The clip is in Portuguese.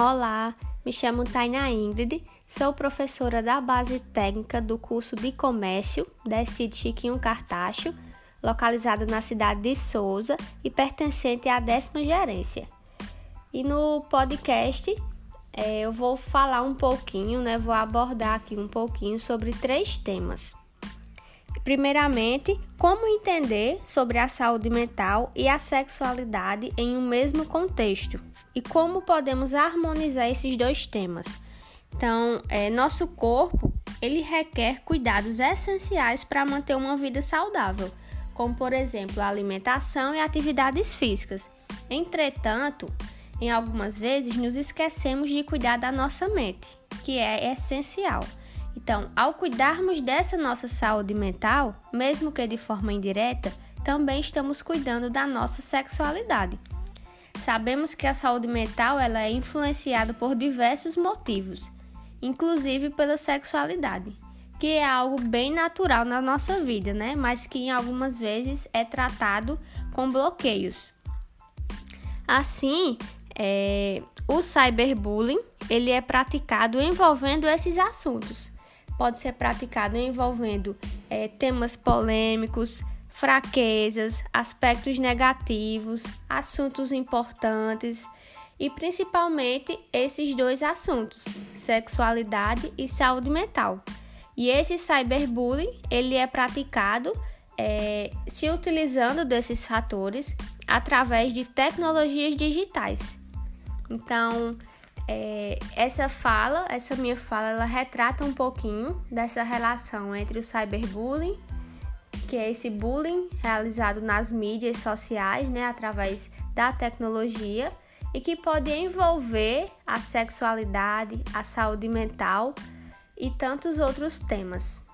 Olá, me chamo Taina Ingrid, sou professora da base técnica do curso de comércio da ECID Chiquinho Cartacho, localizada na cidade de Souza e pertencente à décima gerência. E no podcast é, eu vou falar um pouquinho, né? Vou abordar aqui um pouquinho sobre três temas. Primeiramente, como entender sobre a saúde mental e a sexualidade em um mesmo contexto e como podemos harmonizar esses dois temas. Então, é, nosso corpo ele requer cuidados essenciais para manter uma vida saudável, como por exemplo a alimentação e atividades físicas. Entretanto, em algumas vezes nos esquecemos de cuidar da nossa mente, que é essencial. Então, ao cuidarmos dessa nossa saúde mental, mesmo que de forma indireta, também estamos cuidando da nossa sexualidade. Sabemos que a saúde mental ela é influenciada por diversos motivos, inclusive pela sexualidade, que é algo bem natural na nossa vida, né? Mas que em algumas vezes é tratado com bloqueios. Assim, é, o cyberbullying ele é praticado envolvendo esses assuntos pode ser praticado envolvendo é, temas polêmicos, fraquezas, aspectos negativos, assuntos importantes e principalmente esses dois assuntos, sexualidade e saúde mental. E esse cyberbullying ele é praticado é, se utilizando desses fatores através de tecnologias digitais. Então, é, essa fala, essa minha fala, ela retrata um pouquinho dessa relação entre o cyberbullying, que é esse bullying realizado nas mídias sociais, né, através da tecnologia, e que pode envolver a sexualidade, a saúde mental e tantos outros temas.